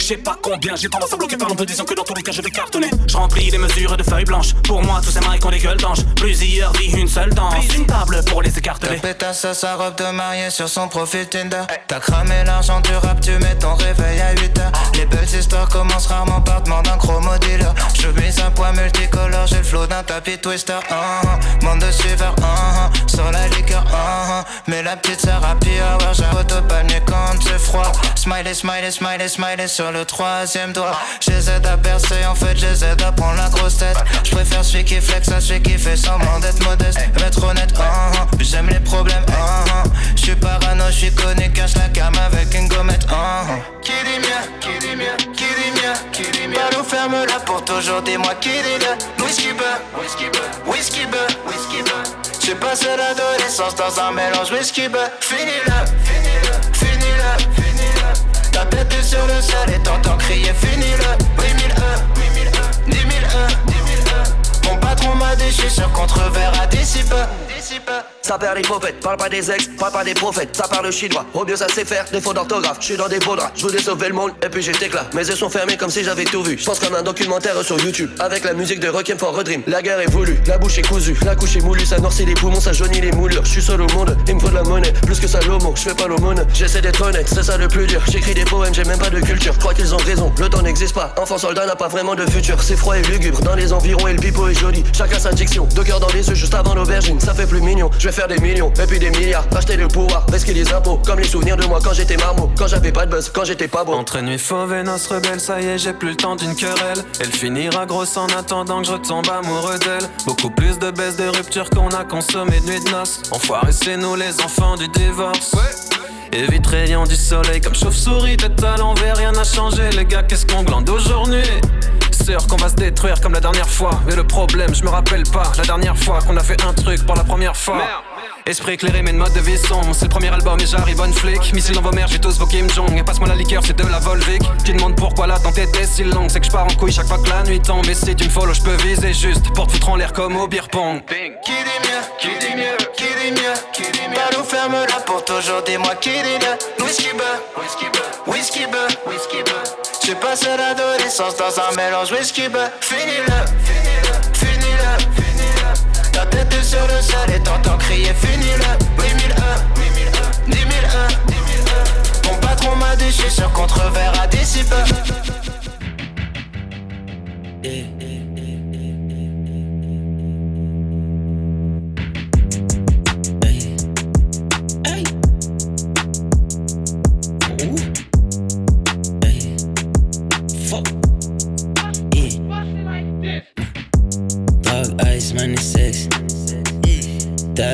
je sais pas combien. J'ai tendance à bloquer par peu disant que dans tous les cas, je vais cartonner. Je remplis les mesures de feuilles blanches. Pour moi, tous ces maris ont des gueules d'ange. Plusieurs vies, une seule danse. Une table pour les écarteler. Ta pétasse à sa robe de mariée sur son profil Tinder. T'as cramé l'argent du rap, tu mets ton réveil à 8 heures. Les belles histoires commencent rarement par demander un chromo dealer. Je mise un poids multicolore, j'ai le flow d'un tapis twister. Uh -huh. Monde de suiveurs, uh -huh. sur la liqueur, uh -huh. Mais la petite sœur à pire, ouais, j'ai autopanier quand c'est froid. Smiley, smiley, smiley, smiley sur le troisième doigt. J'essaie à percer, en fait, j'essaie à prendre la grosse tête. Je préfère celui qui flex à celui qui fait semblant d'être modeste. Être honnête, uh -huh. j'aime les problèmes, uh -huh. Je suis parano, je suis connu, cache la cam avec une gommette, uh -huh. Qui dit mien, qui dit mien, qui dit mien, qui dit mien. Balou ferme la porte. pour toujours, dis-moi qui dit le whisky beurre, whisky beurre, whisky beurre, whisky beurre. J'ai passé l'adolescence dans un mélange whisky beurre. Finis-le, finis-le, finis-le, finis-le. Ta tête est sur le sol et t'entends crier finis-le. 8001, je suis sûr qu'on te reverra d'ici peu. Ça perd les prophètes, parle pas des ex, parle pas des prophètes, ça parle chinois, au mieux ça sait faire, défaut d'orthographe, je suis dans des beaux draps, je voulais sauver le monde, et puis j'étais là. Mes yeux sont fermés comme si j'avais tout vu, je pense comme un documentaire sur YouTube, avec la musique de Requiem for a Dream, la guerre est voulue, la bouche est cousue, la couche est moulue, ça noircit les poumons, ça jaunit les moules, je suis seul au monde, il me faut de la monnaie, plus que ça l'homo, je fais pas l'aumône, j'essaie d'être honnête, c'est ça le plus dur, j'écris des poèmes, j'ai même pas de culture, je crois qu'ils ont raison, le temps n'existe pas, enfant soldat n'a pas vraiment de futur, c'est froid et lugubre, dans les environs et le pipeau est joli, chacun deux cœurs dans les yeux juste avant l'aubergine, ça fait plus mignon, je vais faire des millions, et puis des milliards, acheter le pouvoir, risquer les impôts, comme les souvenirs de moi quand j'étais marmot, quand j'avais pas de buzz, quand j'étais pas beau. Entre nuit fauve et noces rebelles, ça y est, j'ai plus le temps d'une querelle. Elle finira grosse en attendant que je retombe amoureux d'elle. Beaucoup plus de baisse de rupture qu'on a consommé de nuit de noces. Enfoiré, c'est nous les enfants du divorce. Et vite rayant du soleil comme chauve-souris, tête à l'envers, rien n'a changé. Les gars, qu'est-ce qu'on glande aujourd'hui? Qu'on va se détruire comme la dernière fois. Mais le problème, je me rappelle pas la dernière fois qu'on a fait un truc pour la première fois. Esprit éclairé, mais une mode de vie sombre. C'est le premier album et j'arrive bonne flic. Missile dans vos mères, j'ai tous vos Kim Jong. Et passe-moi la liqueur, c'est de la Volvic. Tu demandes pourquoi l'attente était si longue. C'est que je pars en couille chaque fois que la nuit tombe. Et si tu me follow, je peux viser juste. Pour te foutre en l'air comme au beer pong. Qui dit mieux, qui dit mieux, qui dit mieux, qui dit mieux. Nous ferme là pour toujours, dis-moi qui dit le whisky beurre, whisky beurre, whisky beurre, whisky beurre. J'ai passé l'adolescence dans un mélange whisky beurre. Finis-le, finis-le, finis-le, finis-le. Ta tête est sur le sol et t'entends crier finis-le. 8001, 8001, 10 001, 10 001. Mon patron m'a dit, je suis sûr qu'on te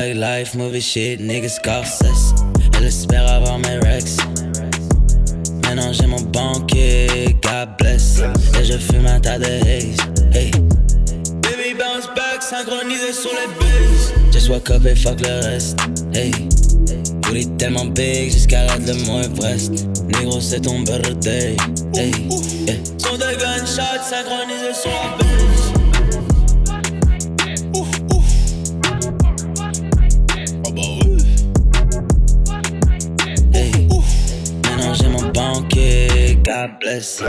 Thug life, movie shit, niggas Scorsese. Elle espère avoir mes rex. Maintenant j'ai mon banquier, God bless. Et je fume un tas de haze. Hey. Baby bounce back, synchronisé sur les bases. Just woke up et fuck le reste. Hey. Booty tellement big, j'escalade le moins Everest. Négro, c'est ton birthday. Hey. Yeah. Son de gunshot, synchronisé sur la base. God bless.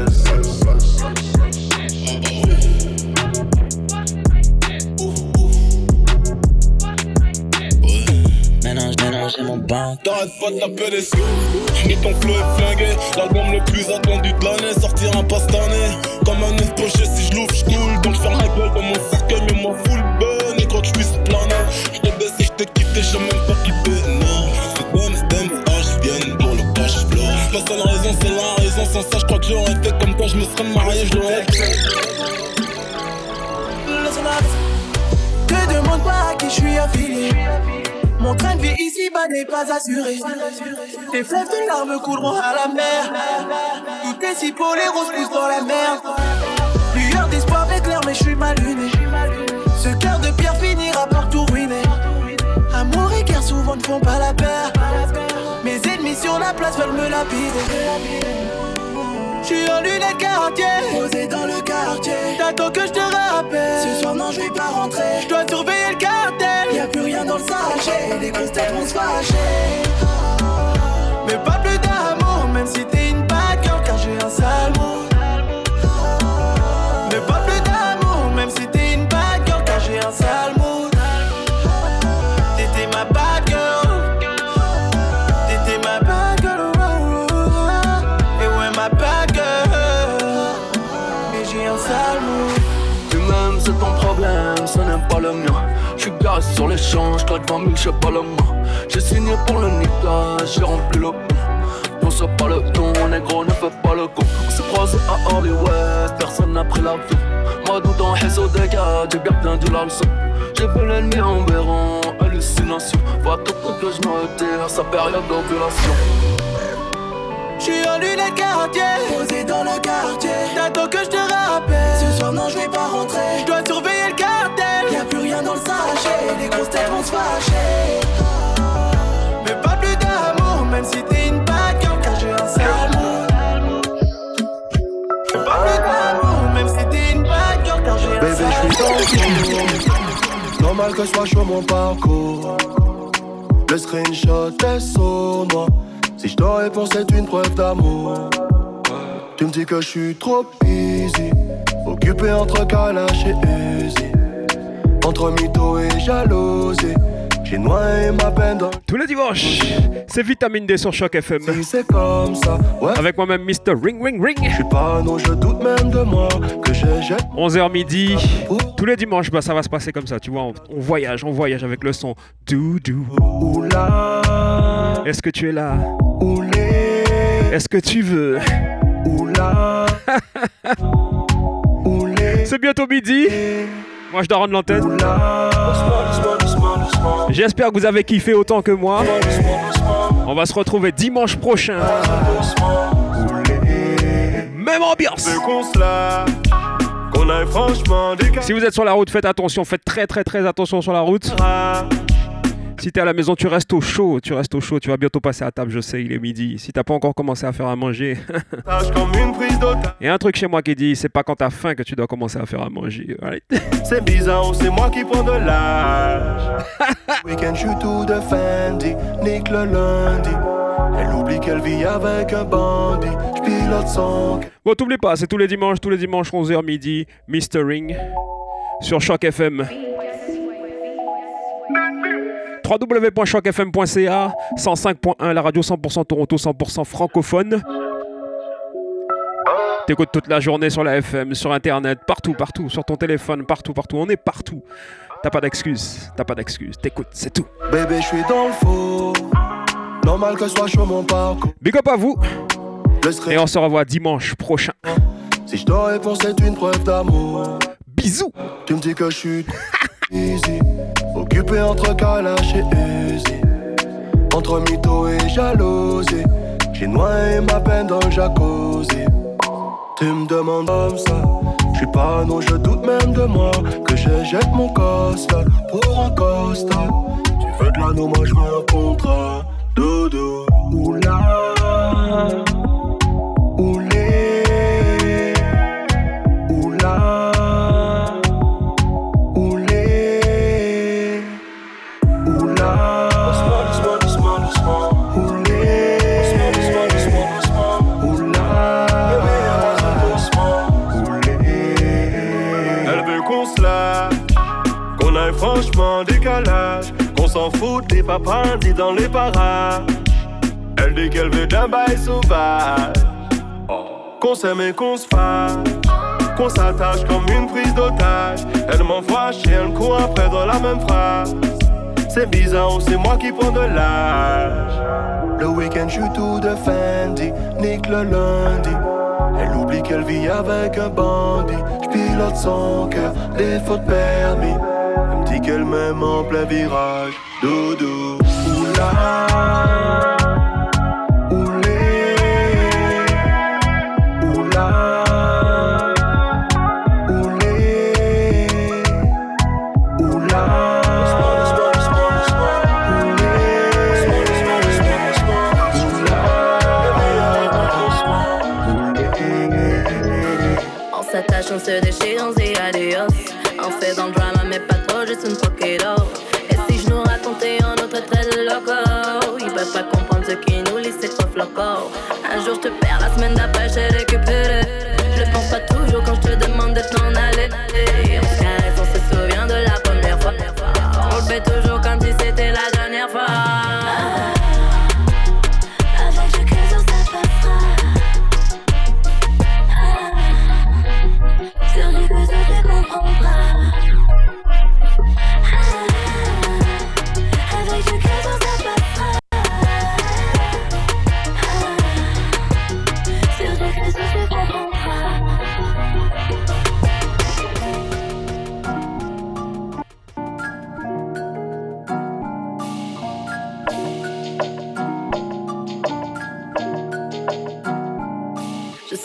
Maintenant j'ai mon banquier. T'arrêtes pas de taper les sous. Et ton flow est flingué. L'album le plus attendu de l'année. Sortira pas cette année Comme un poché si je l'ouvre je coule. Donc je ferme la gueule comme mon cercueil Mais moi full ben Et quand je puisse planer Je t'ai baissé, je t'ai quitté, j'ai même pas kiffé Non. C'est dance, ah j'viens pour le cash flow. La seule raison c'est la je crois que j'aurais été comme toi Je me serais marié, je l'aurais Te demande pas à qui je suis affilié. Mon train de vie ici-bas n'est pas assuré. Tes fleuves de larmes couleront à la mer. Tout est si pour les roses poussent dans la merde. Lueur d'espoir éclair, mais je suis mal luné. Ne font pas la paire. Mes ennemis sur la place veulent me lapider. J'suis en lunettes quartier, posé dans le quartier. T'attends que je te rappelle. Ce soir, non, je vais pas rentrer. Je dois surveiller le cartel. Y a plus rien dans le sachet. Les grosses têtes vont se fâcher. Mais pas plus d'amour, même si t'es une problème, ce n'est pas le mien. J'suis garé sur les champs, j'claque 20 000, j'sais pas le mois. J'ai signé pour le niquage, j'ai rempli le pont. Non, c'est pas le ton, négro, ne fais pas le con. On s'est croisés à Hollywood, personne n'a pris. Moi, tout en réseau des gars, j'ai bien plein la leçon. J'ai vu l'ennemi en béron, hallucination. Vois tout ce que je me retire, sa période d'ovulation. J'suis en lunettes quartier, posé dans le quartier. T'attends que je te rappelle. Ce soir, non, fâché. Mais pas plus d'amour, même si t'es une bad girl, car j'ai un sale. Mais pas plus d'amour, même si t'es une bad girl, car j'ai un Bébé, je suis dans le. Normal que je sois chaud mon parcours. Le screenshot est sournois. Si je te réponds, c'est une preuve d'amour. Tu me dis que je suis trop easy. Occupé entre Kalash et Uzi. Entre mytho et jalousie. J'ai noyé ma peine dans Tous les dimanches, c'est Vitamine D sur Choc FM. c'est comme ça, ouais. Avec moi-même, Mr. Ring Ring Ring. Je suis pas non, je doute même de moi que j'ai jette. 11h midi. Tous les dimanches, bah, ça va se passer comme ça. Tu vois, on, on voyage, on voyage avec le son. Doudou. Oula. Est-ce que tu es là? Oulé. Est-ce que tu veux? Oula. Oulé. C'est bientôt midi. Moi, je dois rendre l'antenne. J'espère que vous avez kiffé autant que moi. On va se retrouver dimanche prochain. Même ambiance. Si vous êtes sur la route, faites attention, faites très très très attention sur la route. Si t'es à la maison, tu restes au chaud, tu restes au chaud, tu vas bientôt passer à table, je sais, il est midi. Si t'as pas encore commencé à faire à manger. a un truc chez moi qui dit, c'est pas quand t'as faim que tu dois commencer à faire à manger. C'est bizarre, c'est moi qui prends de l'âge. Weekend, je tout de Fendi, nique le lundi. Elle oublie qu'elle vit avec un bandit. Je pilote son Bon, t'oublies pas, c'est tous les dimanches, tous les dimanches, 11h midi, Mistering sur Choc FM. www.chocfm.ca 105.1 la radio 100% Toronto 100% francophone T'écoutes toute la journée sur la FM, sur internet, partout, partout, sur ton téléphone, partout, partout, on est partout. T'as pas d'excuses, t'as pas d'excuses, t'écoutes, c'est tout. Bébé, je suis dans le faux. Normal que je sois chaud mon parcours. Big up à vous. Et on se revoit dimanche prochain. Si je réponds, c'est une preuve d'amour. Bisous. Tu me dis que je suis Occupé entre Kalash et Uzi. Entre mytho et jalousie. J'ai noyé ma peine dans le jacuzzi. Tu me demandes comme ça. Je suis pas non, je doute même de moi. Que je jette mon costa pour un costa. Tu veux de l'anneau, moi je veux un contrat. Doudou. Oula. S'en fout des dit dans les parages. Elle dit qu'elle veut d'un bail sauvage, qu'on s'aime et qu'on se fasse, qu'on s'attache comme une prise d'otage. Elle m'envoie chier un coup après dans la même phrase. C'est bizarre c'est moi qui prends de l'âge. Le week-end, je suis tout de Fendi, nique le lundi. Elle oublie qu'elle vit avec un bandit. Je pilote son cœur, des fautes permis. Qu'elle m'aime en plein virage. Doudou, oula. Un jour je te perds, la semaine d'après récupéré.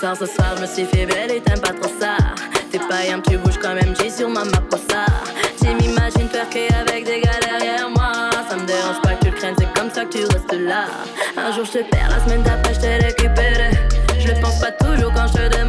Ce soir, je me suis fait belle et t'aimes pas trop ça. T'es pas tu bouges quand même, j'ai sur ma maposa. Tu m'imagines perquer avec des gars derrière moi. Ça me dérange pas que tu le craignes, c'est comme ça que tu restes là. Un jour je te perds, la semaine d'après je t'ai récupéré. Je pense pas toujours quand je te demande